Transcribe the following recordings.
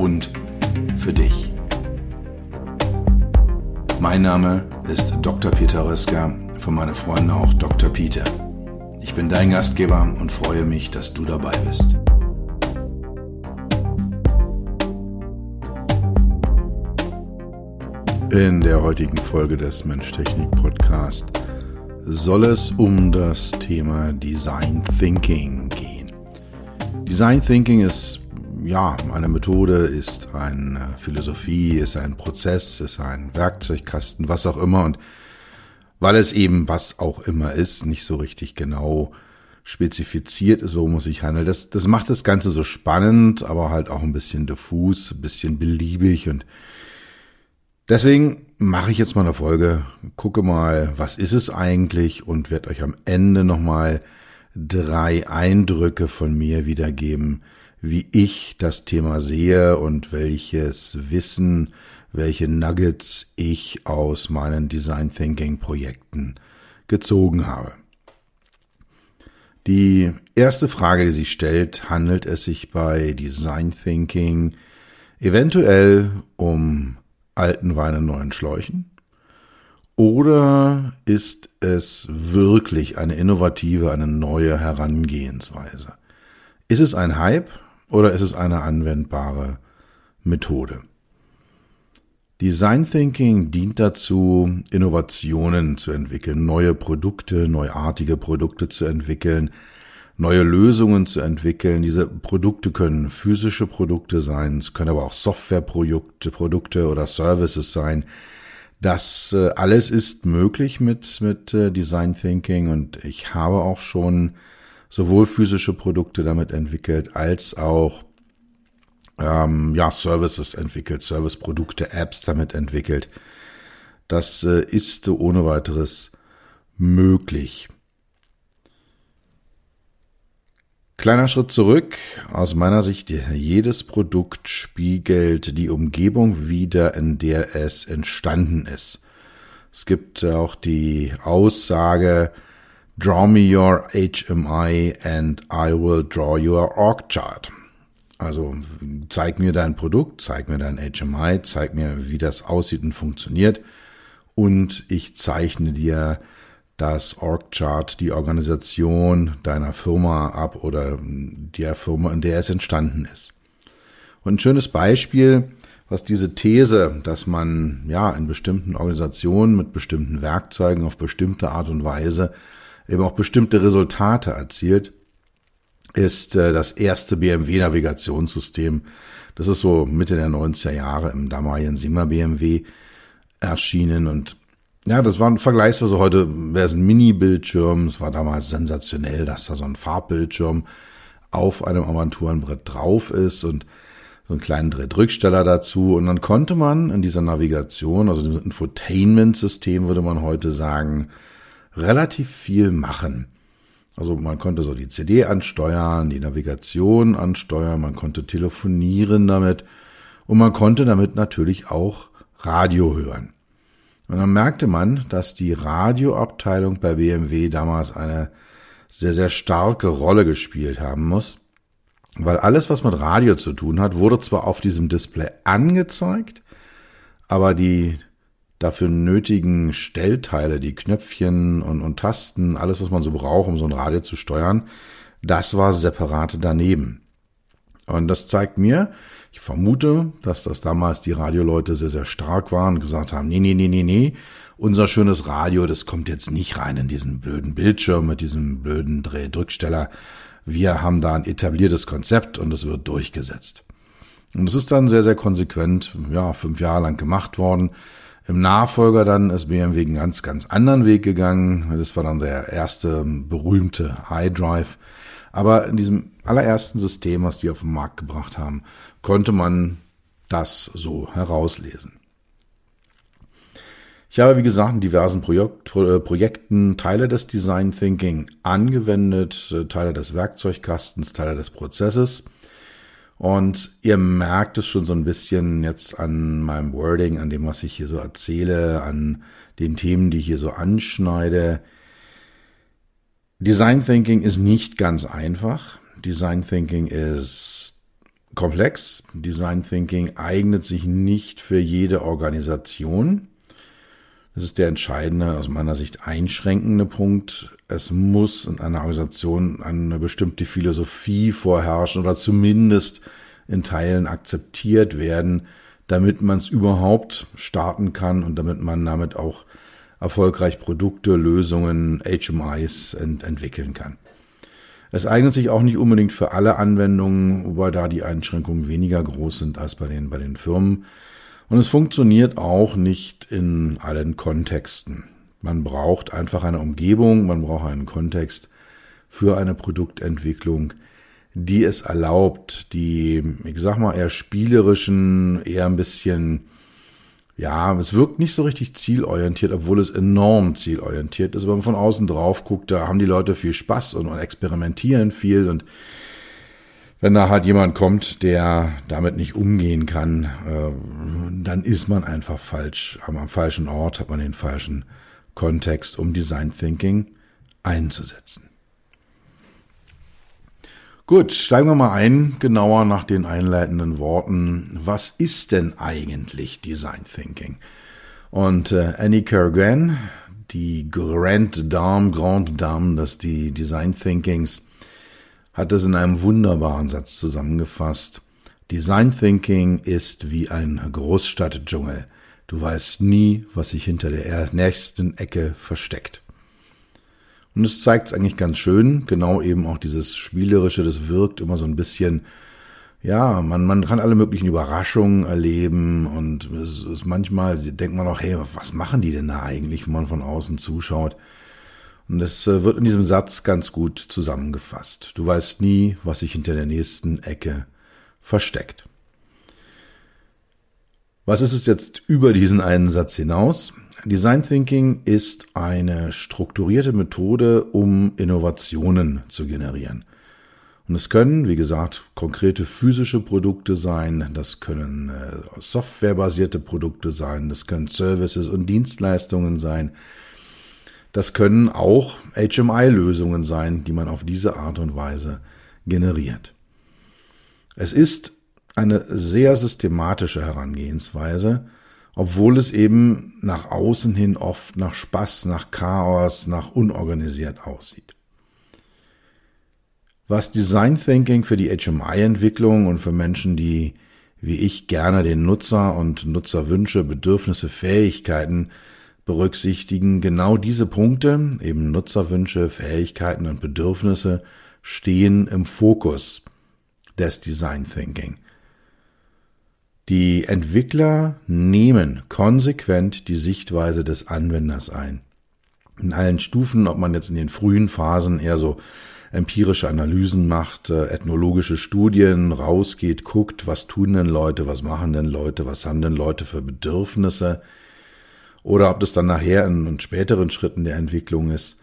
und für dich. Mein Name ist Dr. Peter Röska, von meinen Freunden auch Dr. Peter. Ich bin dein Gastgeber und freue mich, dass du dabei bist. In der heutigen Folge des Mensch-Technik-Podcast soll es um das Thema Design Thinking gehen. Design Thinking ist ja eine Methode, ist eine Philosophie, ist ein Prozess, ist ein Werkzeugkasten, was auch immer. Und weil es eben was auch immer ist, nicht so richtig genau spezifiziert ist, worum es sich handelt. Das, das macht das Ganze so spannend, aber halt auch ein bisschen diffus, ein bisschen beliebig und deswegen mache ich jetzt mal eine Folge, gucke mal, was ist es eigentlich und werde euch am Ende nochmal drei Eindrücke von mir wiedergeben, wie ich das Thema sehe und welches Wissen, welche Nuggets ich aus meinen Design Thinking Projekten gezogen habe. Die erste Frage, die sich stellt, handelt es sich bei Design Thinking eventuell um alten Wein in neuen Schläuchen? Oder ist es wirklich eine innovative, eine neue Herangehensweise? Ist es ein Hype oder ist es eine anwendbare Methode? Design Thinking dient dazu, Innovationen zu entwickeln, neue Produkte, neuartige Produkte zu entwickeln, neue Lösungen zu entwickeln. Diese Produkte können physische Produkte sein, es können aber auch Softwareprodukte Produkte oder Services sein. Das äh, alles ist möglich mit, mit äh, Design Thinking und ich habe auch schon sowohl physische Produkte damit entwickelt als auch ähm, ja, Services entwickelt, Serviceprodukte, Apps damit entwickelt. Das äh, ist ohne weiteres möglich. Kleiner Schritt zurück. Aus meiner Sicht, jedes Produkt spiegelt die Umgebung wider, in der es entstanden ist. Es gibt auch die Aussage, Draw me your HMI and I will draw your Org Chart. Also zeig mir dein Produkt, zeig mir dein HMI, zeig mir, wie das aussieht und funktioniert und ich zeichne dir das Org-Chart, die Organisation deiner Firma ab oder der Firma, in der es entstanden ist. Und ein schönes Beispiel, was diese These, dass man ja in bestimmten Organisationen mit bestimmten Werkzeugen auf bestimmte Art und Weise eben auch bestimmte Resultate erzielt, ist äh, das erste BMW-Navigationssystem. Das ist so Mitte der 90er Jahre im damaligen Sima BMW erschienen und ja, das war ein vergleichsweise heute, wäre es ein Mini-Bildschirm. Es war damals sensationell, dass da so ein Farbbildschirm auf einem Armaturenbrett drauf ist und so einen kleinen Drehtrücksteller dazu. Und dann konnte man in dieser Navigation, also dem Infotainment-System würde man heute sagen, relativ viel machen. Also man konnte so die CD ansteuern, die Navigation ansteuern, man konnte telefonieren damit und man konnte damit natürlich auch Radio hören. Und dann merkte man, dass die Radioabteilung bei BMW damals eine sehr, sehr starke Rolle gespielt haben muss, weil alles, was mit Radio zu tun hat, wurde zwar auf diesem Display angezeigt, aber die dafür nötigen Stellteile, die Knöpfchen und, und Tasten, alles, was man so braucht, um so ein Radio zu steuern, das war separat daneben. Und das zeigt mir, ich vermute, dass das damals die Radioleute sehr, sehr stark waren und gesagt haben, nee, nee, nee, nee, nee, unser schönes Radio, das kommt jetzt nicht rein in diesen blöden Bildschirm mit diesem blöden Drehdrücksteller. Wir haben da ein etabliertes Konzept und es wird durchgesetzt. Und es ist dann sehr, sehr konsequent, ja, fünf Jahre lang gemacht worden. Im Nachfolger dann ist BMW einen ganz, ganz anderen Weg gegangen. Das war dann der erste berühmte iDrive. Aber in diesem allerersten System, was die auf den Markt gebracht haben, konnte man das so herauslesen. Ich habe, wie gesagt, in diversen Projekt, äh, Projekten Teile des Design Thinking angewendet, äh, Teile des Werkzeugkastens, Teile des Prozesses. Und ihr merkt es schon so ein bisschen jetzt an meinem Wording, an dem, was ich hier so erzähle, an den Themen, die ich hier so anschneide. Design Thinking ist nicht ganz einfach. Design Thinking ist komplex. Design Thinking eignet sich nicht für jede Organisation. Das ist der entscheidende, aus meiner Sicht einschränkende Punkt. Es muss in einer Organisation eine bestimmte Philosophie vorherrschen oder zumindest in Teilen akzeptiert werden, damit man es überhaupt starten kann und damit man damit auch erfolgreich Produkte, Lösungen, HMIs ent entwickeln kann. Es eignet sich auch nicht unbedingt für alle Anwendungen, wobei da die Einschränkungen weniger groß sind als bei den, bei den Firmen. Und es funktioniert auch nicht in allen Kontexten. Man braucht einfach eine Umgebung, man braucht einen Kontext für eine Produktentwicklung, die es erlaubt, die, ich sag mal, eher spielerischen, eher ein bisschen, ja, es wirkt nicht so richtig zielorientiert, obwohl es enorm zielorientiert ist. Wenn man von außen drauf guckt, da haben die Leute viel Spaß und, und experimentieren viel und wenn da halt jemand kommt, der damit nicht umgehen kann, äh, dann ist man einfach falsch, am falschen Ort, hat man den falschen Kontext, um Design Thinking einzusetzen. Gut, steigen wir mal ein, genauer nach den einleitenden Worten. Was ist denn eigentlich Design Thinking? Und äh, Annie Kerrigan, die Grand Dame, Grand Dame des Design Thinkings, hat es in einem wunderbaren Satz zusammengefasst. Design Thinking ist wie ein Großstadtdschungel. Du weißt nie, was sich hinter der nächsten Ecke versteckt. Und es zeigt es eigentlich ganz schön, genau eben auch dieses Spielerische, das wirkt immer so ein bisschen, ja, man, man kann alle möglichen Überraschungen erleben und es ist manchmal, denkt man auch, hey, was machen die denn da eigentlich, wenn man von außen zuschaut? Und das äh, wird in diesem Satz ganz gut zusammengefasst. Du weißt nie, was sich hinter der nächsten Ecke versteckt. Was ist es jetzt über diesen einen Satz hinaus? Design Thinking ist eine strukturierte Methode, um Innovationen zu generieren. Und es können, wie gesagt, konkrete physische Produkte sein, das können äh, softwarebasierte Produkte sein, das können Services und Dienstleistungen sein, das können auch HMI-Lösungen sein, die man auf diese Art und Weise generiert. Es ist eine sehr systematische Herangehensweise, obwohl es eben nach außen hin oft nach Spaß, nach Chaos, nach unorganisiert aussieht. Was Design Thinking für die HMI-Entwicklung und für Menschen, die wie ich gerne den Nutzer und Nutzerwünsche, Bedürfnisse, Fähigkeiten berücksichtigen genau diese Punkte, eben Nutzerwünsche, Fähigkeiten und Bedürfnisse, stehen im Fokus des Design Thinking. Die Entwickler nehmen konsequent die Sichtweise des Anwenders ein. In allen Stufen, ob man jetzt in den frühen Phasen eher so empirische Analysen macht, äh, ethnologische Studien, rausgeht, guckt, was tun denn Leute, was machen denn Leute, was haben denn Leute für Bedürfnisse, oder ob das dann nachher in, in späteren Schritten der Entwicklung ist.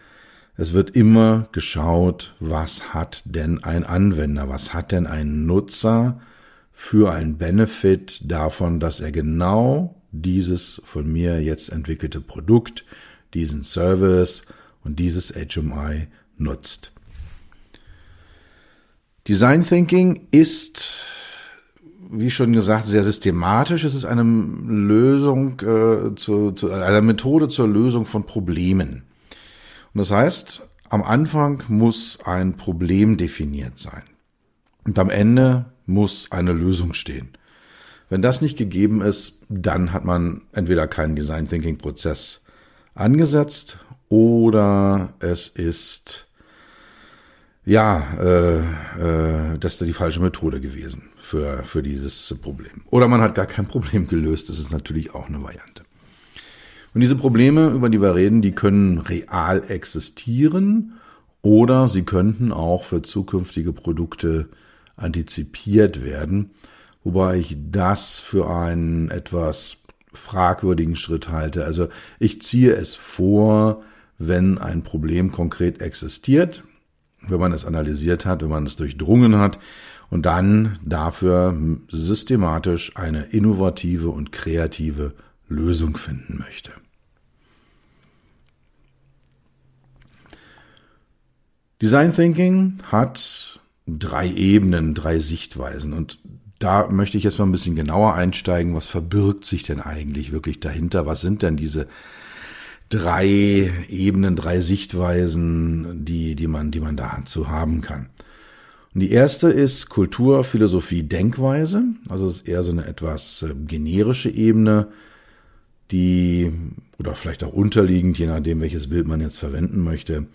Es wird immer geschaut, was hat denn ein Anwender, was hat denn ein Nutzer für einen Benefit davon, dass er genau dieses von mir jetzt entwickelte Produkt, diesen Service und dieses HMI nutzt. Design Thinking ist wie schon gesagt, sehr systematisch. Es ist eine Lösung, äh, zu, zu, eine Methode zur Lösung von Problemen. Und das heißt, am Anfang muss ein Problem definiert sein. Und am Ende muss eine Lösung stehen. Wenn das nicht gegeben ist, dann hat man entweder keinen Design Thinking Prozess angesetzt oder es ist ja, äh, äh, das ist die falsche Methode gewesen für, für dieses Problem. Oder man hat gar kein Problem gelöst, das ist natürlich auch eine Variante. Und diese Probleme, über die wir reden, die können real existieren oder sie könnten auch für zukünftige Produkte antizipiert werden. wobei ich das für einen etwas fragwürdigen Schritt halte. Also ich ziehe es vor, wenn ein Problem konkret existiert, wenn man es analysiert hat, wenn man es durchdrungen hat und dann dafür systematisch eine innovative und kreative Lösung finden möchte. Design Thinking hat drei Ebenen, drei Sichtweisen und da möchte ich jetzt mal ein bisschen genauer einsteigen. Was verbirgt sich denn eigentlich wirklich dahinter? Was sind denn diese drei Ebenen, drei Sichtweisen, die, die man, die man dazu haben kann? Und die erste ist Kultur, Philosophie, Denkweise. Also es ist eher so eine etwas äh, generische Ebene, die, oder vielleicht auch unterliegend, je nachdem, welches Bild man jetzt verwenden möchte.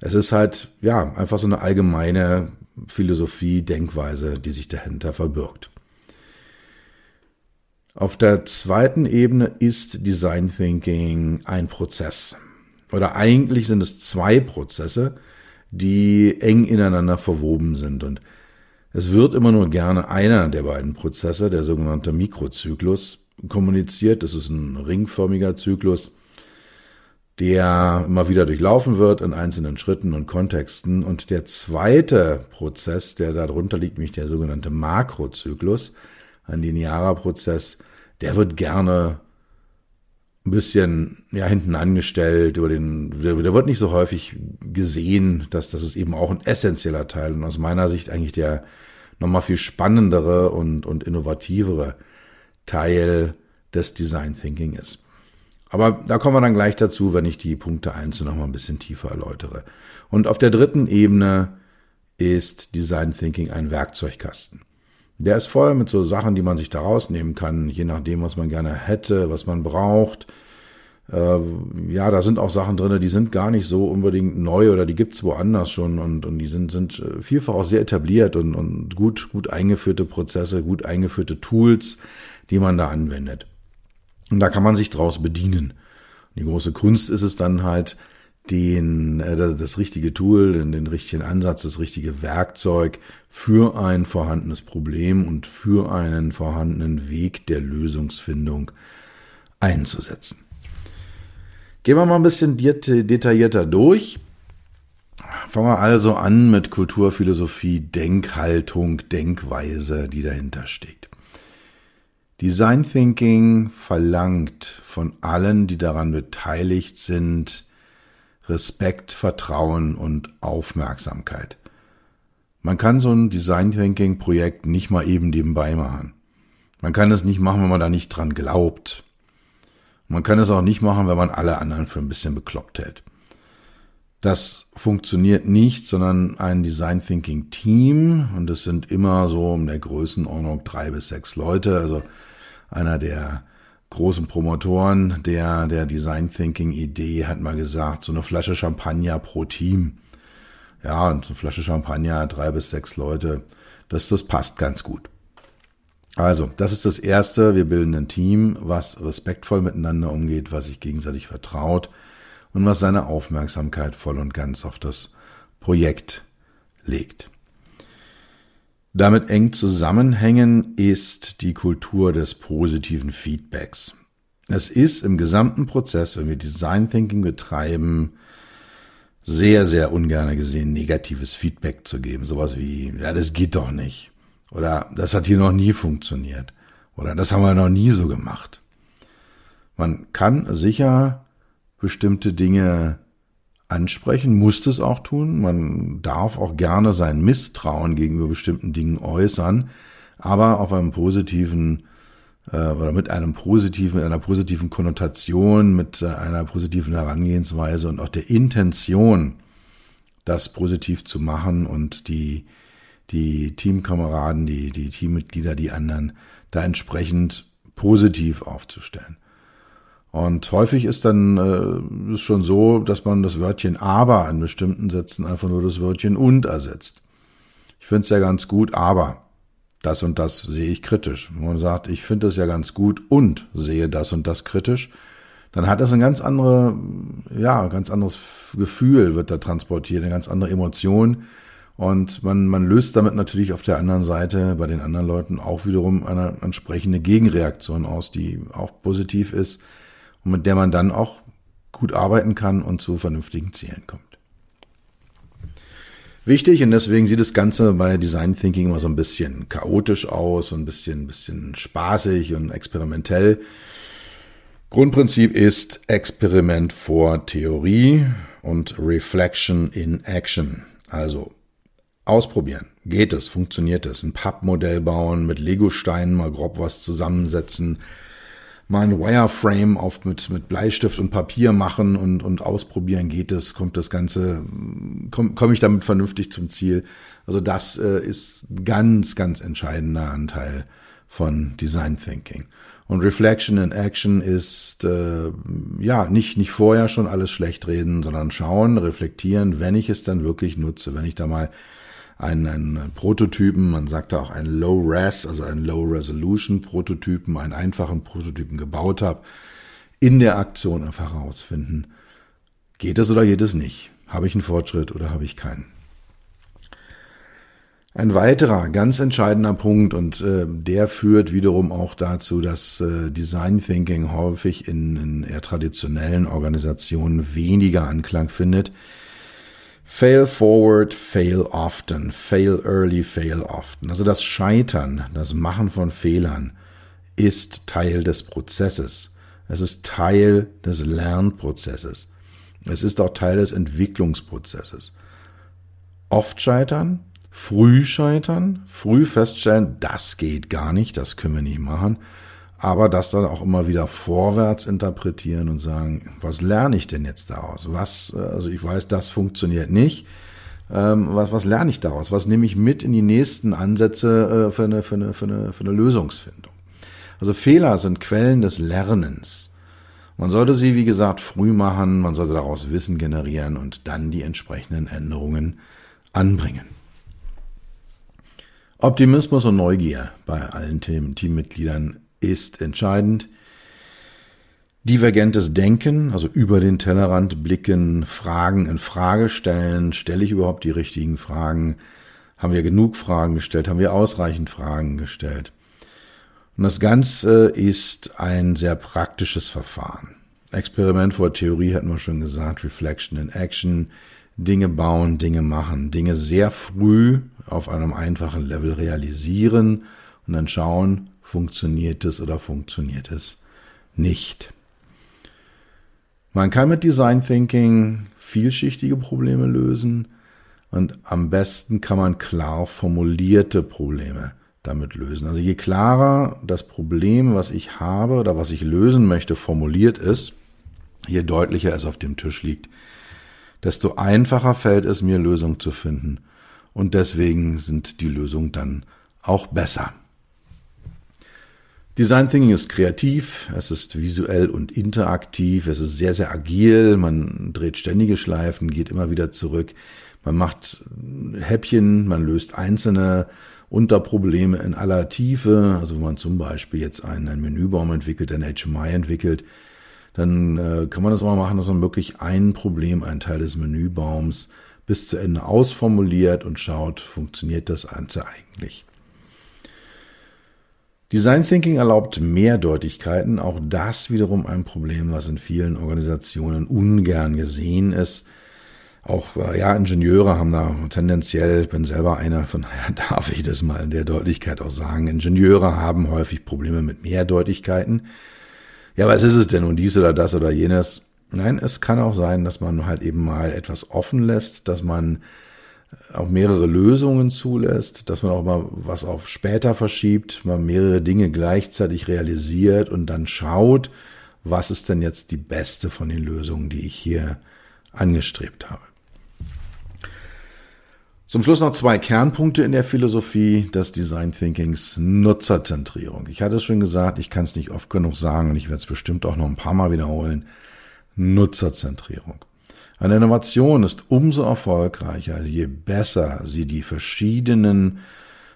Es ist halt, ja, einfach so eine allgemeine Philosophie, Denkweise, die sich dahinter verbirgt. Auf der zweiten Ebene ist Design Thinking ein Prozess. Oder eigentlich sind es zwei Prozesse, die eng ineinander verwoben sind. Und es wird immer nur gerne einer der beiden Prozesse, der sogenannte Mikrozyklus, kommuniziert. Das ist ein ringförmiger Zyklus, der immer wieder durchlaufen wird in einzelnen Schritten und Kontexten. Und der zweite Prozess, der darunter liegt, nämlich der sogenannte Makrozyklus, ein linearer Prozess, der wird gerne ein bisschen ja hinten angestellt über den der, wird nicht so häufig gesehen, dass das ist eben auch ein essentieller Teil und aus meiner Sicht eigentlich der nochmal viel spannendere und und innovativere Teil des Design Thinking ist. Aber da kommen wir dann gleich dazu, wenn ich die Punkte einzeln noch mal ein bisschen tiefer erläutere. Und auf der dritten Ebene ist Design Thinking ein Werkzeugkasten. Der ist voll mit so Sachen, die man sich da rausnehmen kann, je nachdem, was man gerne hätte, was man braucht. Äh, ja, da sind auch Sachen drin, die sind gar nicht so unbedingt neu oder die gibt's woanders schon und, und die sind, sind äh, vielfach auch sehr etabliert und, und gut, gut eingeführte Prozesse, gut eingeführte Tools, die man da anwendet. Und da kann man sich draus bedienen. Die große Kunst ist es dann halt, den, äh, das richtige Tool, den, den richtigen Ansatz, das richtige Werkzeug für ein vorhandenes Problem und für einen vorhandenen Weg der Lösungsfindung einzusetzen. Gehen wir mal ein bisschen detaillierter durch. Fangen wir also an mit Kulturphilosophie, Denkhaltung, Denkweise, die dahinter steht. Design Thinking verlangt von allen, die daran beteiligt sind, Respekt, Vertrauen und Aufmerksamkeit. Man kann so ein Design Thinking Projekt nicht mal eben nebenbei machen. Man kann es nicht machen, wenn man da nicht dran glaubt. Man kann es auch nicht machen, wenn man alle anderen für ein bisschen bekloppt hält. Das funktioniert nicht, sondern ein Design Thinking Team und es sind immer so in der Größenordnung drei bis sechs Leute. Also einer der großen Promotoren der, der Design Thinking Idee hat mal gesagt, so eine Flasche Champagner pro Team. Ja, und so eine Flasche Champagner, drei bis sechs Leute, das, das passt ganz gut. Also, das ist das Erste. Wir bilden ein Team, was respektvoll miteinander umgeht, was sich gegenseitig vertraut und was seine Aufmerksamkeit voll und ganz auf das Projekt legt. Damit eng zusammenhängen ist die Kultur des positiven Feedbacks. Es ist im gesamten Prozess, wenn wir Design Thinking betreiben, sehr, sehr ungern gesehen, negatives Feedback zu geben. Sowas wie, ja, das geht doch nicht. Oder das hat hier noch nie funktioniert. Oder das haben wir noch nie so gemacht. Man kann sicher bestimmte Dinge ansprechen, muss das auch tun. Man darf auch gerne sein Misstrauen gegenüber bestimmten Dingen äußern, aber auf einem positiven äh, oder mit einem positiven, mit einer positiven Konnotation, mit äh, einer positiven Herangehensweise und auch der Intention, das positiv zu machen und die, die Teamkameraden, die, die Teammitglieder, die anderen da entsprechend positiv aufzustellen. Und häufig ist dann äh, ist schon so, dass man das Wörtchen aber an bestimmten Sätzen einfach nur das Wörtchen und ersetzt. Ich finde es ja ganz gut, aber das und das sehe ich kritisch. Wenn man sagt, ich finde es ja ganz gut und sehe das und das kritisch, dann hat das ein ganz andere, ja, ganz anderes Gefühl wird da transportiert, eine ganz andere Emotion. Und man, man löst damit natürlich auf der anderen Seite bei den anderen Leuten auch wiederum eine entsprechende Gegenreaktion aus, die auch positiv ist mit der man dann auch gut arbeiten kann und zu vernünftigen Zielen kommt. Wichtig und deswegen sieht das Ganze bei Design Thinking immer so ein bisschen chaotisch aus, so ein bisschen, bisschen spaßig und experimentell. Grundprinzip ist Experiment vor Theorie und Reflection in Action. Also ausprobieren. Geht es? Funktioniert es? Ein Pappmodell bauen, mit Lego-Steinen mal grob was zusammensetzen, mal ein Wireframe auf mit, mit Bleistift und Papier machen und, und ausprobieren. Geht es? Kommt das Ganze, komme komm ich damit vernünftig zum Ziel? Also das äh, ist ganz, ganz entscheidender Anteil von Design Thinking. Und Reflection in Action ist äh, ja nicht nicht vorher schon alles schlecht reden, sondern schauen, reflektieren, wenn ich es dann wirklich nutze, wenn ich da mal einen, einen Prototypen, man sagt auch einen Low Res, also einen Low Resolution Prototypen, einen einfachen Prototypen gebaut habe, in der Aktion einfach herausfinden, geht es oder geht es nicht? Habe ich einen Fortschritt oder habe ich keinen? Ein weiterer ganz entscheidender Punkt und äh, der führt wiederum auch dazu, dass äh, Design Thinking häufig in, in eher traditionellen Organisationen weniger Anklang findet, Fail forward, fail often. Fail early, fail often. Also das Scheitern, das Machen von Fehlern ist Teil des Prozesses. Es ist Teil des Lernprozesses. Es ist auch Teil des Entwicklungsprozesses. Oft scheitern, früh scheitern, früh feststellen, das geht gar nicht, das können wir nicht machen aber das dann auch immer wieder vorwärts interpretieren und sagen, was lerne ich denn jetzt daraus? Was, also ich weiß, das funktioniert nicht. Ähm, was, was lerne ich daraus? Was nehme ich mit in die nächsten Ansätze äh, für, eine, für, eine, für, eine, für eine Lösungsfindung? Also Fehler sind Quellen des Lernens. Man sollte sie, wie gesagt, früh machen, man sollte daraus Wissen generieren und dann die entsprechenden Änderungen anbringen. Optimismus und Neugier bei allen Team Teammitgliedern ist entscheidend. Divergentes Denken, also über den Tellerrand blicken, Fragen in Frage stellen. Stelle ich überhaupt die richtigen Fragen? Haben wir genug Fragen gestellt? Haben wir ausreichend Fragen gestellt? Und das Ganze ist ein sehr praktisches Verfahren. Experiment vor Theorie hatten wir schon gesagt, Reflection in Action, Dinge bauen, Dinge machen, Dinge sehr früh auf einem einfachen Level realisieren und dann schauen, funktioniert es oder funktioniert es nicht. Man kann mit Design Thinking vielschichtige Probleme lösen und am besten kann man klar formulierte Probleme damit lösen. Also je klarer das Problem, was ich habe oder was ich lösen möchte, formuliert ist, je deutlicher es auf dem Tisch liegt, desto einfacher fällt es mir, Lösungen zu finden. Und deswegen sind die Lösungen dann auch besser. Design Thinking ist kreativ, es ist visuell und interaktiv, es ist sehr, sehr agil, man dreht ständige Schleifen, geht immer wieder zurück, man macht Häppchen, man löst einzelne Unterprobleme in aller Tiefe, also wenn man zum Beispiel jetzt einen, einen Menübaum entwickelt, ein HMI entwickelt, dann äh, kann man das mal machen, dass man wirklich ein Problem, einen Teil des Menübaums bis zu Ende ausformuliert und schaut, funktioniert das Ganze eigentlich. Design Thinking erlaubt Mehrdeutigkeiten, auch das wiederum ein Problem, was in vielen Organisationen ungern gesehen ist. Auch äh, ja, Ingenieure haben da tendenziell, ich bin selber einer, von daher darf ich das mal in der Deutlichkeit auch sagen, Ingenieure haben häufig Probleme mit Mehrdeutigkeiten. Ja, was ist es denn und dies oder das oder jenes? Nein, es kann auch sein, dass man halt eben mal etwas offen lässt, dass man auch mehrere Lösungen zulässt, dass man auch mal was auf später verschiebt, man mehrere Dinge gleichzeitig realisiert und dann schaut, was ist denn jetzt die beste von den Lösungen, die ich hier angestrebt habe. Zum Schluss noch zwei Kernpunkte in der Philosophie des Design Thinkings. Nutzerzentrierung. Ich hatte es schon gesagt, ich kann es nicht oft genug sagen und ich werde es bestimmt auch noch ein paar Mal wiederholen. Nutzerzentrierung. Eine Innovation ist umso erfolgreicher, je besser sie die verschiedenen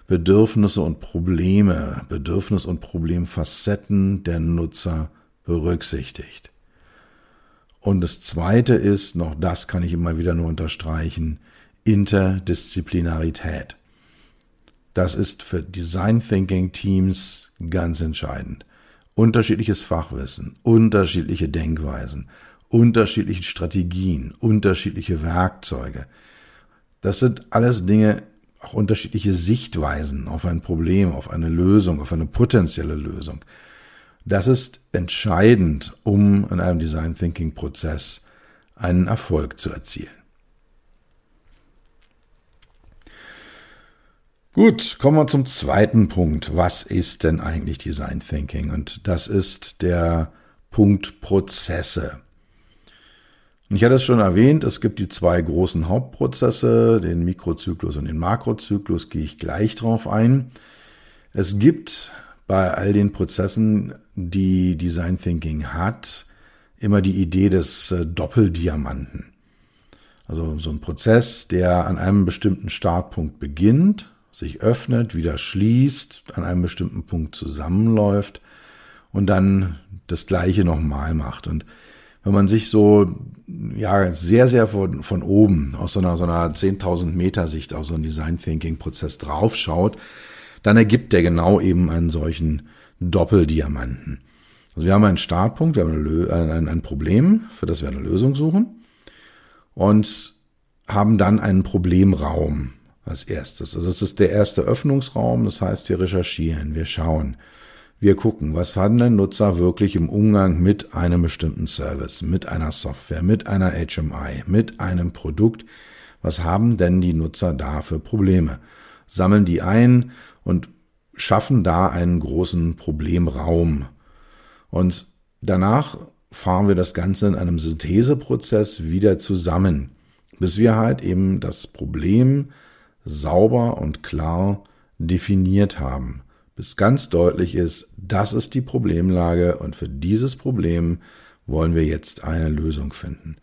Bedürfnisse und Probleme, Bedürfnis- und Problemfacetten der Nutzer berücksichtigt. Und das Zweite ist, noch das kann ich immer wieder nur unterstreichen, Interdisziplinarität. Das ist für Design Thinking Teams ganz entscheidend. Unterschiedliches Fachwissen, unterschiedliche Denkweisen, unterschiedliche Strategien, unterschiedliche Werkzeuge. Das sind alles Dinge, auch unterschiedliche Sichtweisen auf ein Problem, auf eine Lösung, auf eine potenzielle Lösung. Das ist entscheidend, um in einem Design Thinking Prozess einen Erfolg zu erzielen. Gut, kommen wir zum zweiten Punkt. Was ist denn eigentlich Design Thinking? Und das ist der Punkt Prozesse. Und ich hatte es schon erwähnt, es gibt die zwei großen Hauptprozesse, den Mikrozyklus und den Makrozyklus, gehe ich gleich drauf ein. Es gibt bei all den Prozessen, die Design Thinking hat, immer die Idee des äh, Doppeldiamanten. Also so ein Prozess, der an einem bestimmten Startpunkt beginnt, sich öffnet, wieder schließt, an einem bestimmten Punkt zusammenläuft und dann das gleiche nochmal macht. Und wenn man sich so ja sehr, sehr von, von oben aus so einer, so einer 10.000 Meter Sicht auf so einen Design Thinking Prozess draufschaut, dann ergibt der genau eben einen solchen Doppeldiamanten. Also wir haben einen Startpunkt, wir haben ein, ein Problem, für das wir eine Lösung suchen und haben dann einen Problemraum als erstes. Also es ist der erste Öffnungsraum, das heißt wir recherchieren, wir schauen, wir gucken, was haben denn Nutzer wirklich im Umgang mit einem bestimmten Service, mit einer Software, mit einer HMI, mit einem Produkt. Was haben denn die Nutzer da für Probleme? Sammeln die ein und schaffen da einen großen Problemraum. Und danach fahren wir das Ganze in einem Syntheseprozess wieder zusammen, bis wir halt eben das Problem sauber und klar definiert haben bis ganz deutlich ist, das ist die Problemlage und für dieses Problem wollen wir jetzt eine Lösung finden.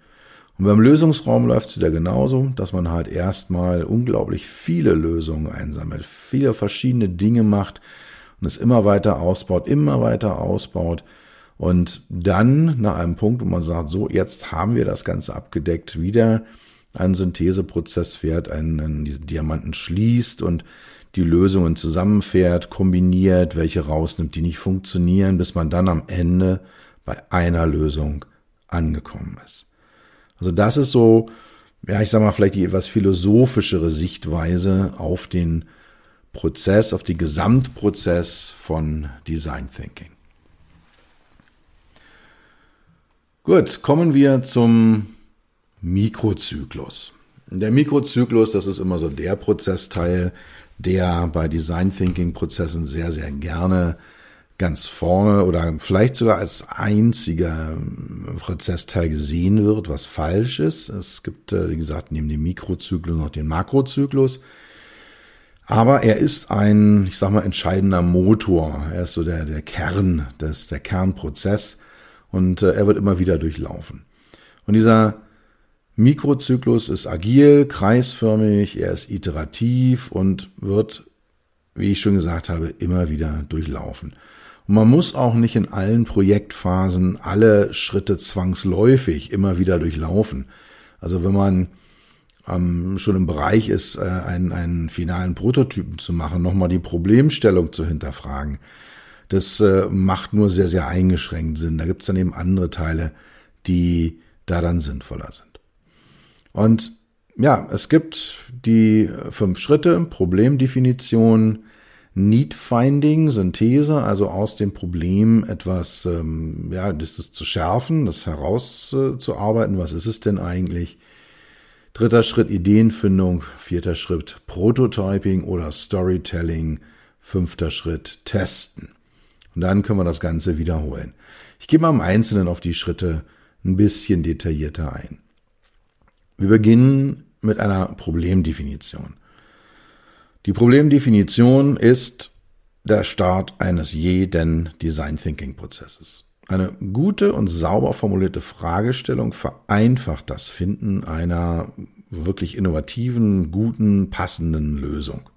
Und beim Lösungsraum läuft es wieder genauso, dass man halt erstmal unglaublich viele Lösungen einsammelt, viele verschiedene Dinge macht und es immer weiter ausbaut, immer weiter ausbaut und dann nach einem Punkt, wo man sagt, so, jetzt haben wir das Ganze abgedeckt, wieder einen Syntheseprozess fährt, einen, einen diesen Diamanten schließt und die Lösungen zusammenfährt, kombiniert, welche rausnimmt, die nicht funktionieren, bis man dann am Ende bei einer Lösung angekommen ist. Also das ist so, ja, ich sag mal, vielleicht die etwas philosophischere Sichtweise auf den Prozess, auf den Gesamtprozess von Design Thinking. Gut, kommen wir zum Mikrozyklus. Der Mikrozyklus, das ist immer so der Prozessteil, der bei Design Thinking Prozessen sehr, sehr gerne ganz vorne oder vielleicht sogar als einziger Prozessteil gesehen wird, was falsch ist. Es gibt, äh, wie gesagt, neben dem Mikrozyklus noch den Makrozyklus. Aber er ist ein, ich sag mal, entscheidender Motor. Er ist so der, der Kern des, der Kernprozess und äh, er wird immer wieder durchlaufen. Und dieser Mikrozyklus ist agil, kreisförmig, er ist iterativ und wird, wie ich schon gesagt habe, immer wieder durchlaufen. Und man muss auch nicht in allen Projektphasen alle Schritte zwangsläufig immer wieder durchlaufen. Also wenn man ähm, schon im Bereich ist, äh, einen, einen finalen Prototypen zu machen, nochmal die Problemstellung zu hinterfragen, das äh, macht nur sehr, sehr eingeschränkt Sinn. Da gibt es dann eben andere Teile, die da dann sinnvoller sind. Und ja, es gibt die fünf Schritte, Problemdefinition, Need Finding, Synthese, also aus dem Problem etwas, ähm, ja, das zu schärfen, das herauszuarbeiten, was ist es denn eigentlich? Dritter Schritt Ideenfindung, vierter Schritt Prototyping oder Storytelling, fünfter Schritt Testen. Und dann können wir das Ganze wiederholen. Ich gehe mal im Einzelnen auf die Schritte ein bisschen detaillierter ein. Wir beginnen mit einer Problemdefinition. Die Problemdefinition ist der Start eines jeden Design Thinking Prozesses. Eine gute und sauber formulierte Fragestellung vereinfacht das Finden einer wirklich innovativen, guten, passenden Lösung.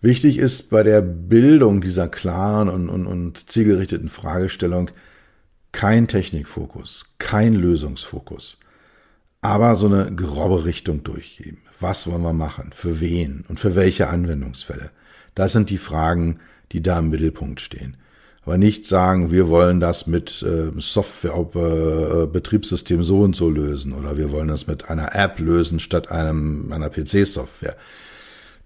Wichtig ist bei der Bildung dieser klaren und, und, und zielgerichteten Fragestellung, kein Technikfokus, kein Lösungsfokus. aber so eine grobe Richtung durchgeben. Was wollen wir machen? Für wen? Und für welche Anwendungsfälle? Das sind die Fragen, die da im Mittelpunkt stehen. Aber nicht sagen, wir wollen das mit äh, Software, äh, Betriebssystem so und so lösen oder wir wollen das mit einer App lösen statt einem, einer PC-Software.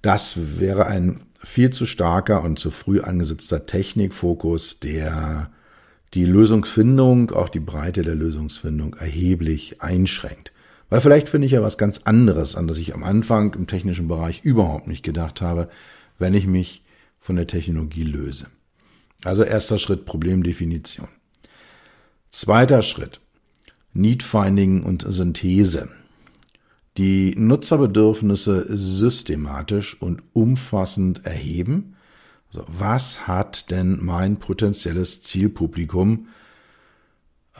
Das wäre ein viel zu starker und zu früh angesetzter Technikfokus, der die Lösungsfindung, auch die Breite der Lösungsfindung erheblich einschränkt. Weil vielleicht finde ich ja was ganz anderes, an das ich am Anfang im technischen Bereich überhaupt nicht gedacht habe, wenn ich mich von der Technologie löse. Also erster Schritt Problemdefinition. Zweiter Schritt Need Finding und Synthese. Die Nutzerbedürfnisse systematisch und umfassend erheben. Also was hat denn mein potenzielles Zielpublikum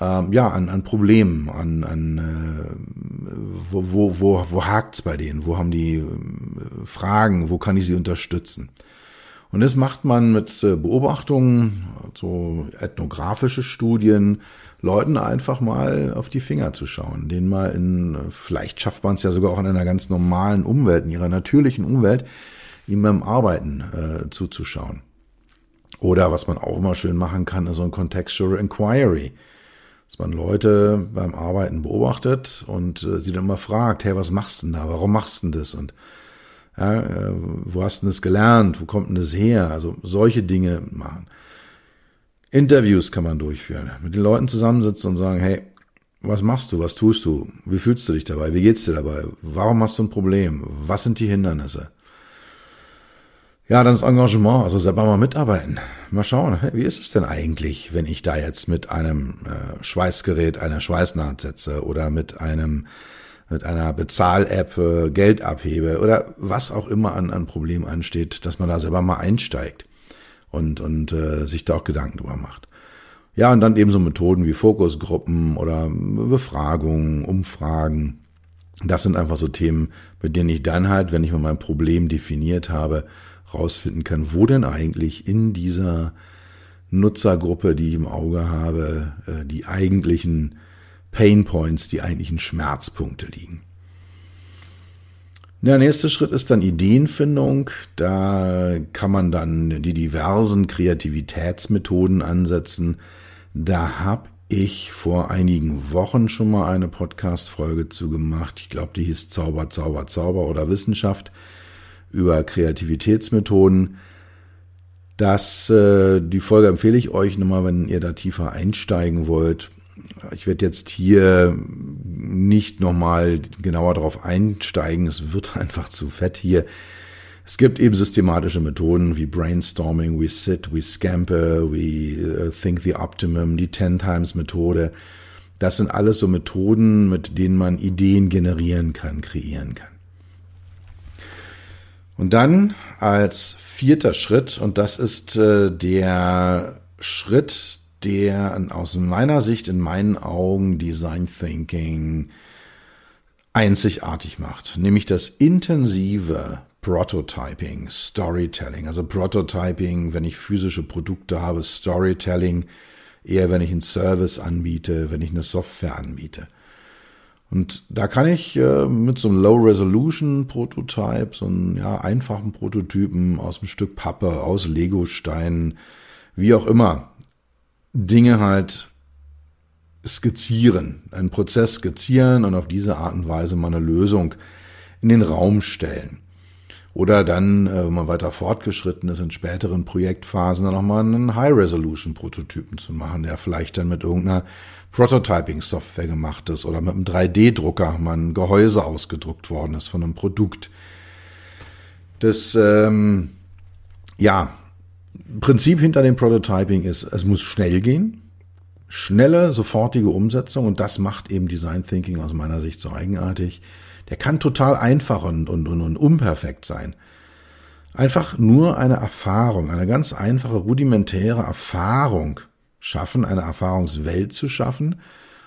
ähm, ja, an, an Problemen, an, an äh, wo, wo, wo, wo hakt's bei denen, wo haben die äh, Fragen, wo kann ich sie unterstützen? Und das macht man mit äh, Beobachtungen, so ethnografische Studien, Leuten einfach mal auf die Finger zu schauen, denen mal in, vielleicht schafft man es ja sogar auch in einer ganz normalen Umwelt, in ihrer natürlichen Umwelt, ihm beim Arbeiten äh, zuzuschauen. Oder was man auch immer schön machen kann, ist so ein Contextual Inquiry dass man Leute beim Arbeiten beobachtet und äh, sie dann immer fragt, hey, was machst du denn da? Warum machst du denn das? Und ja, äh, wo hast du das gelernt? Wo kommt denn das her? Also solche Dinge machen. Interviews kann man durchführen. Mit den Leuten zusammensitzen und sagen, hey, was machst du? Was tust du? Wie fühlst du dich dabei? Wie geht's dir dabei? Warum hast du ein Problem? Was sind die Hindernisse? Ja, dann das Engagement, also selber mal mitarbeiten. Mal schauen, wie ist es denn eigentlich, wenn ich da jetzt mit einem äh, Schweißgerät eine Schweißnaht setze oder mit einem mit einer Bezahl-App äh, Geld abhebe oder was auch immer an, an Problem ansteht, dass man da selber mal einsteigt und, und äh, sich da auch Gedanken drüber macht. Ja, und dann eben so Methoden wie Fokusgruppen oder Befragungen, Umfragen. Das sind einfach so Themen, mit denen ich dann halt, wenn ich mal mein Problem definiert habe, rausfinden kann, wo denn eigentlich in dieser Nutzergruppe, die ich im Auge habe, äh, die eigentlichen Pain Points, die eigentlichen Schmerzpunkte liegen. Der nächste Schritt ist dann Ideenfindung. Da kann man dann die diversen Kreativitätsmethoden ansetzen. Da habe ich vor einigen Wochen schon mal eine Podcast-Folge zu gemacht. Ich glaube, die hieß Zauber, Zauber, Zauber oder Wissenschaft über Kreativitätsmethoden. Das, äh, die Folge empfehle ich euch nochmal, wenn ihr da tiefer einsteigen wollt. Ich werde jetzt hier nicht nochmal genauer darauf einsteigen. Es wird einfach zu fett hier. Es gibt eben systematische Methoden wie Brainstorming, We Sit, We Scamper, We uh, Think the Optimum, die Ten Times Methode. Das sind alles so Methoden, mit denen man Ideen generieren kann, kreieren kann. Und dann als vierter Schritt, und das ist äh, der Schritt, der aus meiner Sicht, in meinen Augen Design Thinking einzigartig macht, nämlich das intensive Prototyping, Storytelling. Also Prototyping, wenn ich physische Produkte habe, Storytelling eher, wenn ich einen Service anbiete, wenn ich eine Software anbiete. Und da kann ich äh, mit so einem Low-Resolution-Prototype, so einem ja, einfachen Prototypen aus einem Stück Pappe, aus Lego-Steinen, wie auch immer, Dinge halt skizzieren, einen Prozess skizzieren und auf diese Art und Weise mal eine Lösung in den Raum stellen. Oder dann, äh, wenn man weiter fortgeschritten ist, in späteren Projektphasen dann nochmal einen High-Resolution-Prototypen zu machen, der vielleicht dann mit irgendeiner Prototyping-Software gemacht ist oder mit einem 3D-Drucker mal ein Gehäuse ausgedruckt worden ist von einem Produkt. Das, ähm, ja, Prinzip hinter dem Prototyping ist, es muss schnell gehen, schnelle, sofortige Umsetzung und das macht eben Design Thinking aus meiner Sicht so eigenartig. Der kann total einfach und, und, und, und unperfekt sein. Einfach nur eine Erfahrung, eine ganz einfache, rudimentäre Erfahrung schaffen, eine Erfahrungswelt zu schaffen,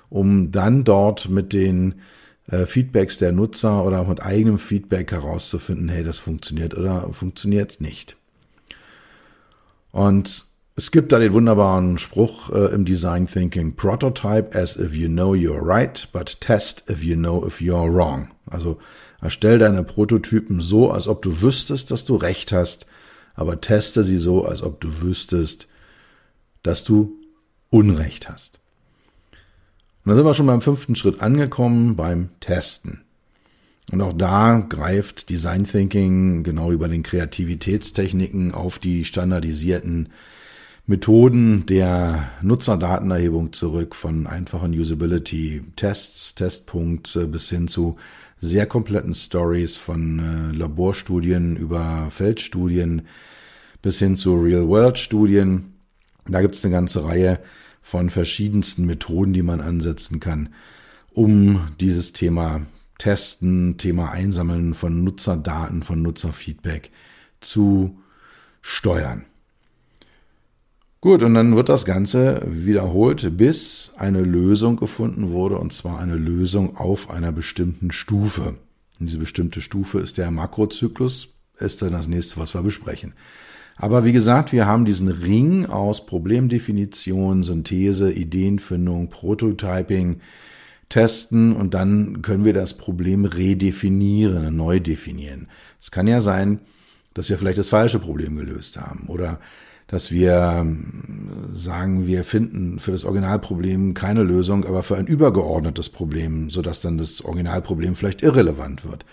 um dann dort mit den äh, Feedbacks der Nutzer oder mit eigenem Feedback herauszufinden, hey, das funktioniert oder funktioniert nicht. Und Es gibt da den wunderbaren Spruch äh, im Design Thinking, Prototype as if you know you're right, but test if you know if you're wrong. Also erstell deine Prototypen so, als ob du wüsstest, dass du recht hast, aber teste sie so, als ob du wüsstest, dass du Unrecht hast. Und da sind wir schon beim fünften Schritt angekommen, beim Testen. Und auch da greift Design Thinking genau über den Kreativitätstechniken auf die standardisierten Methoden der Nutzerdatenerhebung zurück, von einfachen Usability-Tests, Testpunkt bis hin zu sehr kompletten Stories von äh, Laborstudien über Feldstudien bis hin zu Real-World-Studien. Da gibt es eine ganze Reihe von verschiedensten Methoden, die man ansetzen kann, um dieses Thema Testen, Thema Einsammeln von Nutzerdaten, von Nutzerfeedback zu steuern. Gut, und dann wird das Ganze wiederholt, bis eine Lösung gefunden wurde, und zwar eine Lösung auf einer bestimmten Stufe. Und diese bestimmte Stufe ist der Makrozyklus, ist dann das nächste, was wir besprechen. Aber wie gesagt, wir haben diesen Ring aus Problemdefinition, Synthese, Ideenfindung, Prototyping, Testen und dann können wir das Problem redefinieren, neu definieren. Es kann ja sein, dass wir vielleicht das falsche Problem gelöst haben oder dass wir ähm, sagen, wir finden für das Originalproblem keine Lösung, aber für ein übergeordnetes Problem, sodass dann das Originalproblem vielleicht irrelevant wird.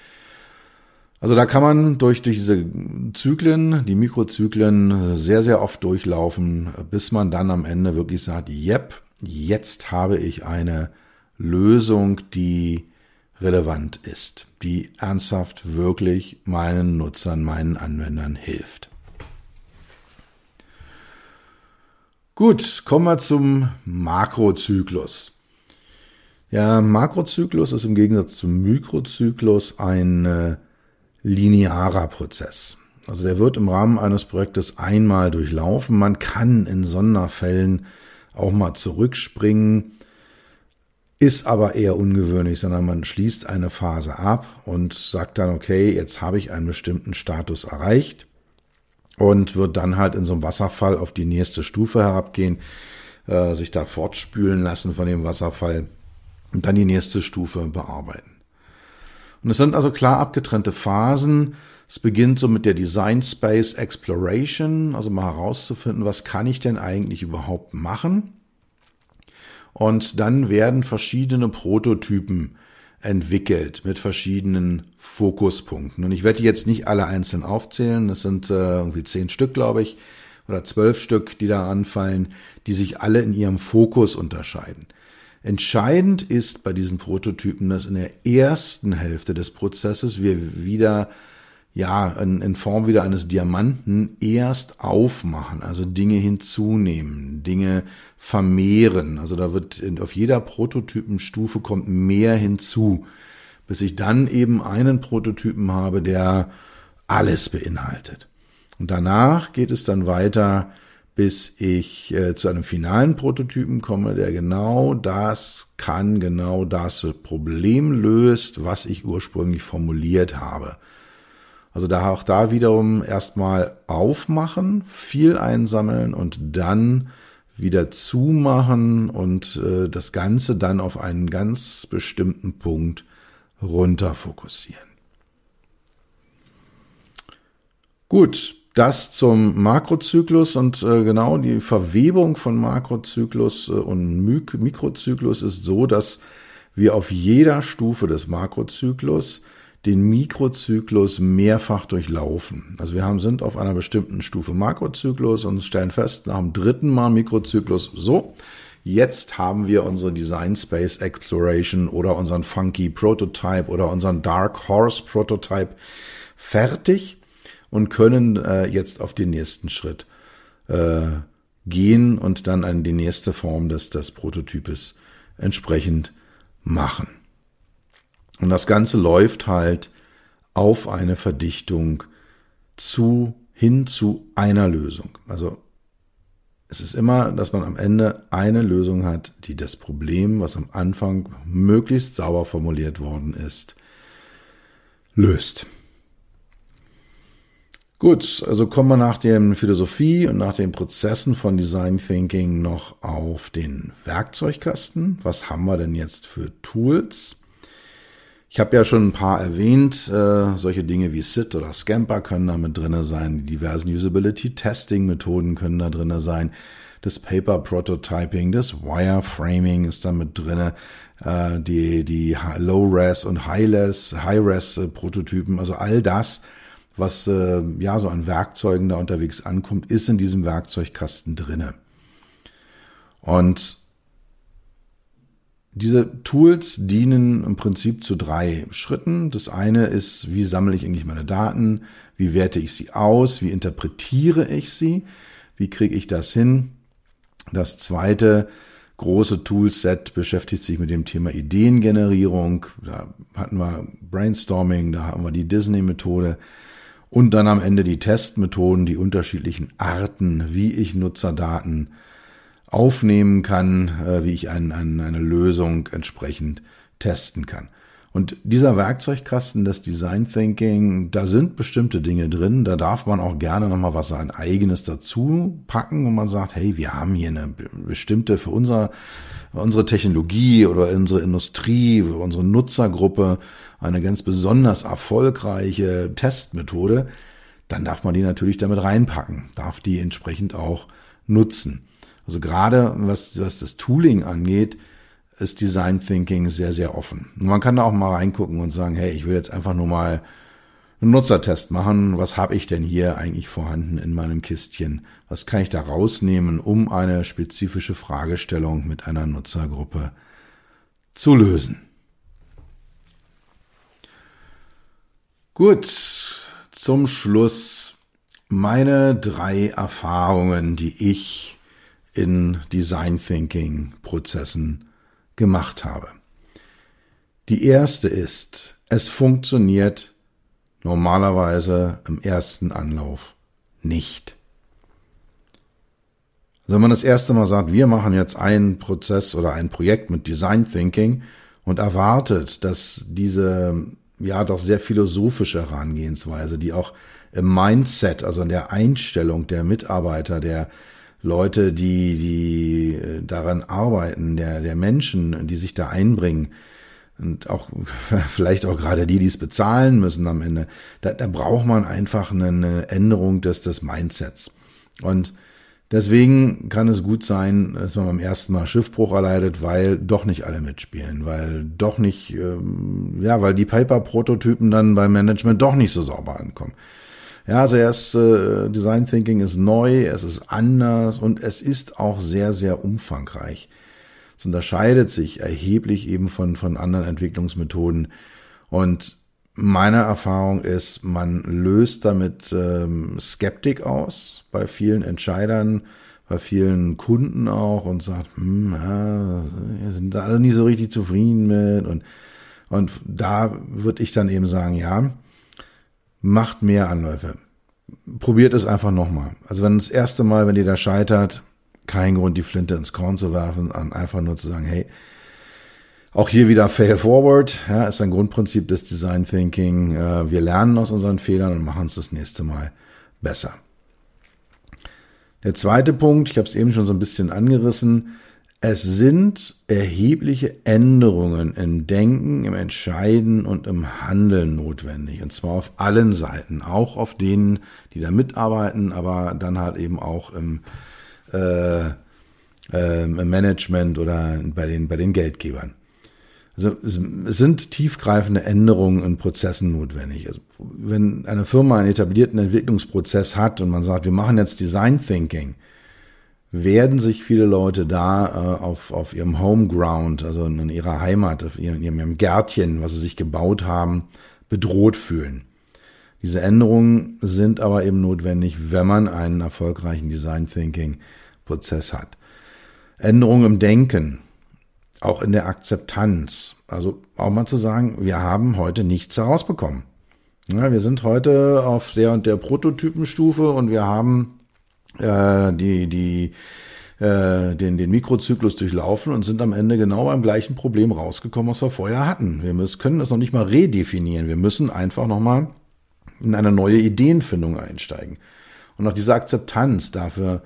Also da kann man durch, durch diese Zyklen, die Mikrozyklen, sehr, sehr oft durchlaufen, bis man dann am Ende wirklich sagt, yep, jetzt habe ich eine Lösung, die relevant ist, die ernsthaft wirklich meinen Nutzern, meinen Anwendern hilft. Gut, kommen wir zum Makrozyklus. Ja, Makrozyklus ist im Gegensatz zum Mikrozyklus ein äh, linearer Prozess. Also der wird im Rahmen eines Projektes einmal durchlaufen. Man kann in Sonderfällen auch mal zurückspringen, ist aber eher ungewöhnlich, sondern man schließt eine Phase ab und sagt dann, okay, jetzt habe ich einen bestimmten Status erreicht und wird dann halt in so einem Wasserfall auf die nächste Stufe herabgehen, äh, sich da fortspülen lassen von dem Wasserfall und dann die nächste Stufe bearbeiten. Und es sind also klar abgetrennte Phasen. Es beginnt so mit der Design Space Exploration, also mal herauszufinden, was kann ich denn eigentlich überhaupt machen? Und dann werden verschiedene Prototypen entwickelt mit verschiedenen Fokuspunkten. Und ich werde die jetzt nicht alle einzeln aufzählen. Das sind äh, irgendwie zehn Stück, glaube ich, oder zwölf Stück, die da anfallen, die sich alle in ihrem Fokus unterscheiden. Entscheidend ist bei diesen Prototypen, dass in der ersten Hälfte des Prozesses wir wieder ja, in, in Form wieder eines Diamanten erst aufmachen, also Dinge hinzunehmen, Dinge vermehren. Also da wird auf jeder Prototypenstufe kommt mehr hinzu, bis ich dann eben einen Prototypen habe, der alles beinhaltet. Und danach geht es dann weiter, bis ich äh, zu einem finalen Prototypen komme, der genau das kann, genau das Problem löst, was ich ursprünglich formuliert habe. Also da auch da wiederum erstmal aufmachen, viel einsammeln und dann wieder zumachen und äh, das Ganze dann auf einen ganz bestimmten Punkt runter fokussieren. Gut, das zum Makrozyklus und äh, genau die Verwebung von Makrozyklus äh, und Mikrozyklus ist so, dass wir auf jeder Stufe des Makrozyklus den Mikrozyklus mehrfach durchlaufen. Also wir haben, sind auf einer bestimmten Stufe Makrozyklus und stellen fest, nach dem dritten Mal Mikrozyklus, so, jetzt haben wir unsere Design Space Exploration oder unseren Funky Prototype oder unseren Dark Horse Prototype fertig und können äh, jetzt auf den nächsten Schritt äh, gehen und dann an die nächste Form des, des Prototypes entsprechend machen. Und das Ganze läuft halt auf eine Verdichtung zu, hin zu einer Lösung. Also es ist immer, dass man am Ende eine Lösung hat, die das Problem, was am Anfang möglichst sauber formuliert worden ist, löst. Gut, also kommen wir nach der Philosophie und nach den Prozessen von Design Thinking noch auf den Werkzeugkasten. Was haben wir denn jetzt für Tools? Ich habe ja schon ein paar erwähnt. Äh, solche Dinge wie SIT oder Scamper können da mit drinne sein. Die diversen Usability-Testing-Methoden können da drinne sein. Das Paper-Prototyping, das Wireframing ist da mit drinne. Äh, die die Low-Res und High-Res, High-Res-Prototypen, also all das was äh, ja so an Werkzeugen da unterwegs ankommt, ist in diesem Werkzeugkasten drinne. Und diese Tools dienen im Prinzip zu drei Schritten. Das eine ist, wie sammle ich eigentlich meine Daten? Wie werte ich sie aus? Wie interpretiere ich sie? Wie kriege ich das hin? Das zweite große Toolset beschäftigt sich mit dem Thema Ideengenerierung. Da hatten wir Brainstorming, da haben wir die Disney-Methode. Und dann am Ende die Testmethoden, die unterschiedlichen Arten, wie ich Nutzerdaten aufnehmen kann, äh, wie ich ein, ein, eine Lösung entsprechend testen kann. Und dieser Werkzeugkasten des Design Thinking, da sind bestimmte Dinge drin, da darf man auch gerne nochmal was sein eigenes dazu packen, wo man sagt, hey, wir haben hier eine bestimmte für unser, unsere Technologie oder unsere Industrie, unsere Nutzergruppe eine ganz besonders erfolgreiche Testmethode, dann darf man die natürlich damit reinpacken, darf die entsprechend auch nutzen. Also gerade was, was das Tooling angeht, ist Design Thinking sehr, sehr offen. Und man kann da auch mal reingucken und sagen, hey, ich will jetzt einfach nur mal einen Nutzertest machen. Was habe ich denn hier eigentlich vorhanden in meinem Kistchen? Was kann ich da rausnehmen, um eine spezifische Fragestellung mit einer Nutzergruppe zu lösen? Gut, zum Schluss meine drei Erfahrungen, die ich in Design Thinking Prozessen gemacht habe. Die erste ist, es funktioniert normalerweise im ersten Anlauf nicht. Also wenn man das erste Mal sagt, wir machen jetzt einen Prozess oder ein Projekt mit Design Thinking und erwartet, dass diese ja doch sehr philosophische Herangehensweise, die auch im Mindset, also in der Einstellung der Mitarbeiter, der Leute, die, die äh, daran arbeiten, der, der Menschen, die sich da einbringen, und auch vielleicht auch gerade die, die es bezahlen müssen am Ende, da, da braucht man einfach eine Änderung des, des Mindsets. Und Deswegen kann es gut sein, dass man beim ersten Mal Schiffbruch erleidet, weil doch nicht alle mitspielen, weil doch nicht, ähm, ja, weil die Paper-Prototypen dann beim Management doch nicht so sauber ankommen. Ja, also erst äh, Design Thinking ist neu, es ist anders und es ist auch sehr, sehr umfangreich. Es unterscheidet sich erheblich eben von, von anderen Entwicklungsmethoden. Und meine Erfahrung ist, man löst damit ähm, Skeptik aus bei vielen Entscheidern, bei vielen Kunden auch und sagt, hm, ja, sind da alle nicht so richtig zufrieden mit und und da würde ich dann eben sagen, ja, macht mehr Anläufe. Probiert es einfach nochmal. Also wenn das erste Mal, wenn ihr da scheitert, kein Grund, die Flinte ins Korn zu werfen, einfach nur zu sagen, hey, auch hier wieder Fail Forward, ja, ist ein Grundprinzip des Design Thinking. Äh, wir lernen aus unseren Fehlern und machen es das nächste Mal besser. Der zweite Punkt, ich habe es eben schon so ein bisschen angerissen, es sind erhebliche Änderungen im Denken, im Entscheiden und im Handeln notwendig. Und zwar auf allen Seiten, auch auf denen, die da mitarbeiten, aber dann halt eben auch im, äh, äh, im Management oder bei den, bei den Geldgebern. Also es sind tiefgreifende Änderungen in Prozessen notwendig. Also wenn eine Firma einen etablierten Entwicklungsprozess hat und man sagt, wir machen jetzt Design Thinking, werden sich viele Leute da äh, auf, auf ihrem Homeground, also in ihrer Heimat, auf ihrem, ihrem Gärtchen, was sie sich gebaut haben, bedroht fühlen. Diese Änderungen sind aber eben notwendig, wenn man einen erfolgreichen Design Thinking Prozess hat. Änderungen im Denken, auch in der Akzeptanz. Also auch mal zu sagen, wir haben heute nichts herausbekommen. Ja, wir sind heute auf der und der Prototypenstufe und wir haben äh, die, die, äh, den, den Mikrozyklus durchlaufen und sind am Ende genau beim gleichen Problem rausgekommen, was wir vorher hatten. Wir müssen, können das noch nicht mal redefinieren. Wir müssen einfach nochmal in eine neue Ideenfindung einsteigen. Und auch diese Akzeptanz dafür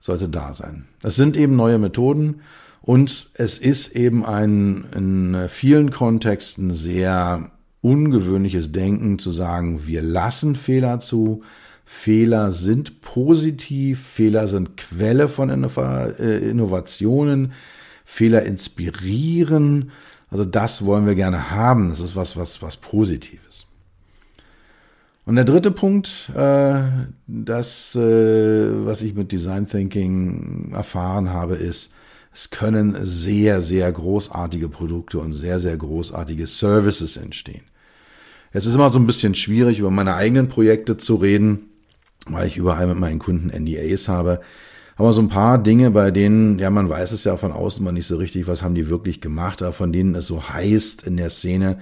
sollte da sein. Es sind eben neue Methoden und es ist eben ein in vielen Kontexten sehr ungewöhnliches Denken zu sagen, wir lassen Fehler zu, Fehler sind positiv, Fehler sind Quelle von äh, Innovationen, Fehler inspirieren. Also das wollen wir gerne haben. Das ist was, was, was Positives. Und der dritte Punkt, äh, das, äh, was ich mit Design Thinking erfahren habe, ist, es können sehr, sehr großartige Produkte und sehr, sehr großartige Services entstehen. Es ist immer so ein bisschen schwierig, über meine eigenen Projekte zu reden, weil ich überall mit meinen Kunden NDAs habe. Aber so ein paar Dinge, bei denen, ja, man weiß es ja von außen mal nicht so richtig, was haben die wirklich gemacht, aber von denen es so heißt in der Szene,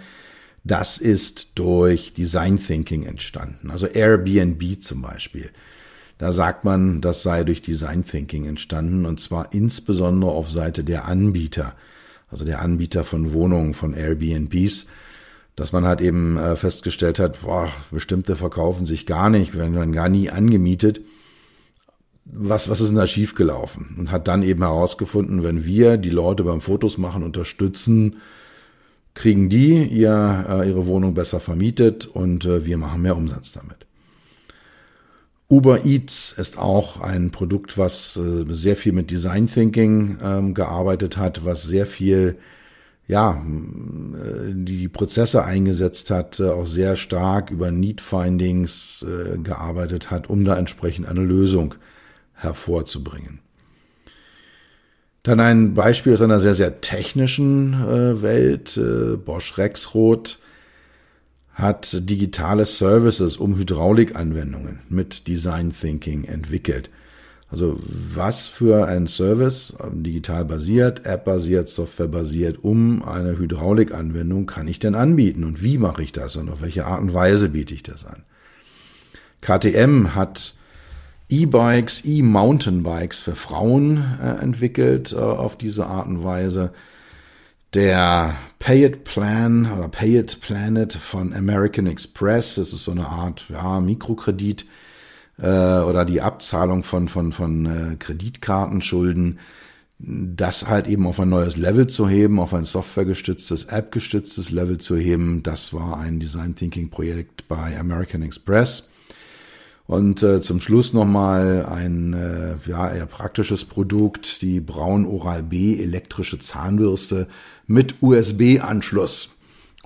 das ist durch Design Thinking entstanden. Also Airbnb zum Beispiel. Da sagt man, das sei durch Design Thinking entstanden und zwar insbesondere auf Seite der Anbieter, also der Anbieter von Wohnungen, von Airbnbs, dass man halt eben äh, festgestellt hat, boah, bestimmte verkaufen sich gar nicht, werden dann gar nie angemietet. Was, was ist denn da schiefgelaufen? Und hat dann eben herausgefunden, wenn wir die Leute beim Fotos machen unterstützen, kriegen die ihr, äh, ihre Wohnung besser vermietet und äh, wir machen mehr Umsatz damit. Uber Eats ist auch ein Produkt, was äh, sehr viel mit Design Thinking ähm, gearbeitet hat, was sehr viel ja, äh, die Prozesse eingesetzt hat, äh, auch sehr stark über Need Findings äh, gearbeitet hat, um da entsprechend eine Lösung hervorzubringen. Dann ein Beispiel aus einer sehr, sehr technischen Welt. Bosch Rexroth hat digitale Services um Hydraulikanwendungen mit Design Thinking entwickelt. Also was für ein Service, digital basiert, App basiert, Software basiert, um eine Hydraulikanwendung kann ich denn anbieten und wie mache ich das und auf welche Art und Weise biete ich das an? KTM hat E-Bikes, E-Mountainbikes für Frauen äh, entwickelt äh, auf diese Art und Weise. Der Pay It Plan oder Pay It Planet von American Express, das ist so eine Art ja, Mikrokredit, äh, oder die Abzahlung von, von, von äh, Kreditkartenschulden, das halt eben auf ein neues Level zu heben, auf ein softwaregestütztes, App-gestütztes Level zu heben, das war ein Design Thinking Projekt bei American Express. Und äh, zum Schluss nochmal ein äh, ja, eher praktisches Produkt, die Braun Oral B elektrische Zahnbürste mit USB-Anschluss,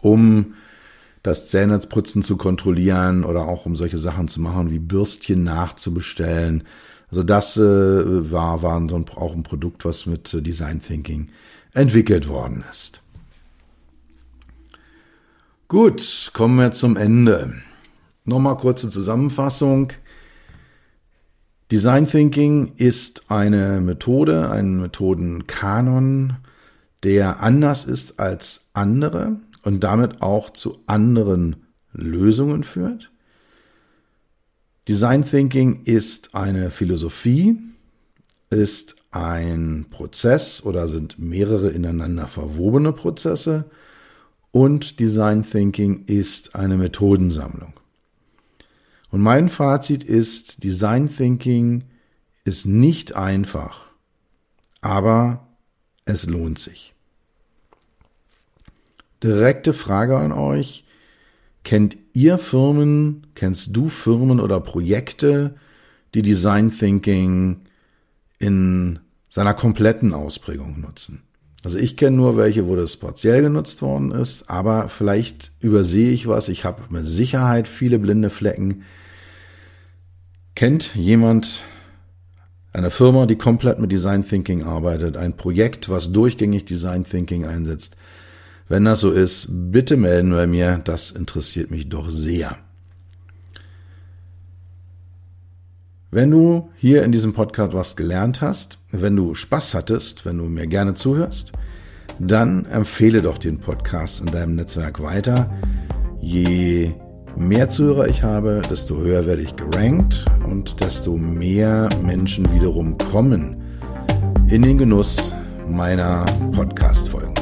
um das Zähneputzen zu kontrollieren oder auch um solche Sachen zu machen, wie Bürstchen nachzubestellen. Also das äh, war, war so ein, auch ein Produkt, was mit äh, Design Thinking entwickelt worden ist. Gut, kommen wir zum Ende. Nochmal kurze Zusammenfassung. Design Thinking ist eine Methode, ein Methodenkanon, der anders ist als andere und damit auch zu anderen Lösungen führt. Design Thinking ist eine Philosophie, ist ein Prozess oder sind mehrere ineinander verwobene Prozesse und Design Thinking ist eine Methodensammlung. Und mein Fazit ist, Design Thinking ist nicht einfach, aber es lohnt sich. Direkte Frage an euch. Kennt ihr Firmen, kennst du Firmen oder Projekte, die Design Thinking in seiner kompletten Ausprägung nutzen? Also ich kenne nur welche, wo das partiell genutzt worden ist, aber vielleicht übersehe ich was. Ich habe mit Sicherheit viele blinde Flecken. Kennt jemand eine Firma, die komplett mit Design Thinking arbeitet, ein Projekt, was durchgängig Design Thinking einsetzt? Wenn das so ist, bitte melden bei mir, das interessiert mich doch sehr. Wenn du hier in diesem Podcast was gelernt hast, wenn du Spaß hattest, wenn du mir gerne zuhörst, dann empfehle doch den Podcast in deinem Netzwerk weiter. Je mehr Zuhörer ich habe, desto höher werde ich gerankt und desto mehr Menschen wiederum kommen in den Genuss meiner Podcast-Folgen.